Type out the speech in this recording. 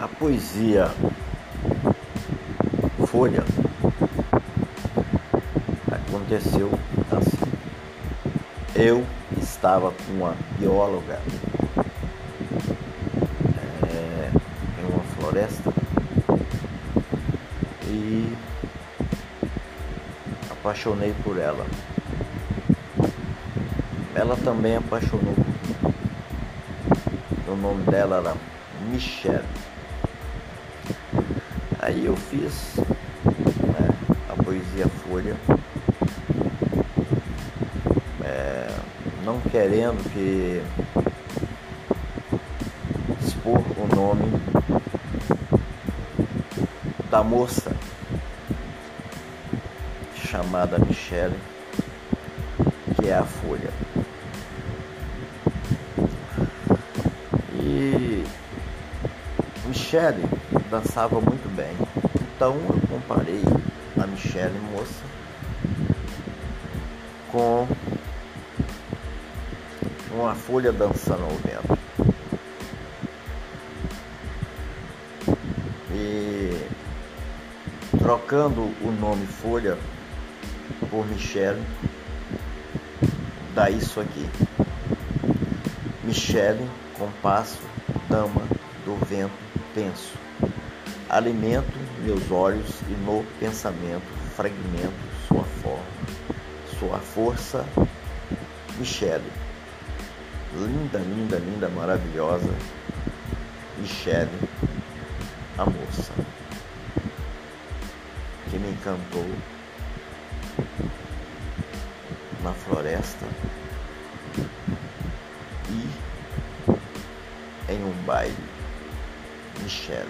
A poesia Folha aconteceu assim. Eu estava com uma bióloga é, em uma floresta e apaixonei por ela. Ela também apaixonou por mim. O nome dela era Michelle. Aí eu fiz né, a poesia Folha, é, não querendo que expor o nome da moça chamada Michelle, que é a Folha. E Michelle dançava muito bem. Então eu comparei a Michelle moça com uma folha dançando ao vento. E trocando o nome Folha por Michelle, dá isso aqui. Michelle, compasso, dama do vento tenso. Alimento meus olhos e no pensamento fragmento sua forma, sua força, Michele. Linda, linda, linda, maravilhosa, Michele, a moça, que me encantou na floresta e em um baile. Michele.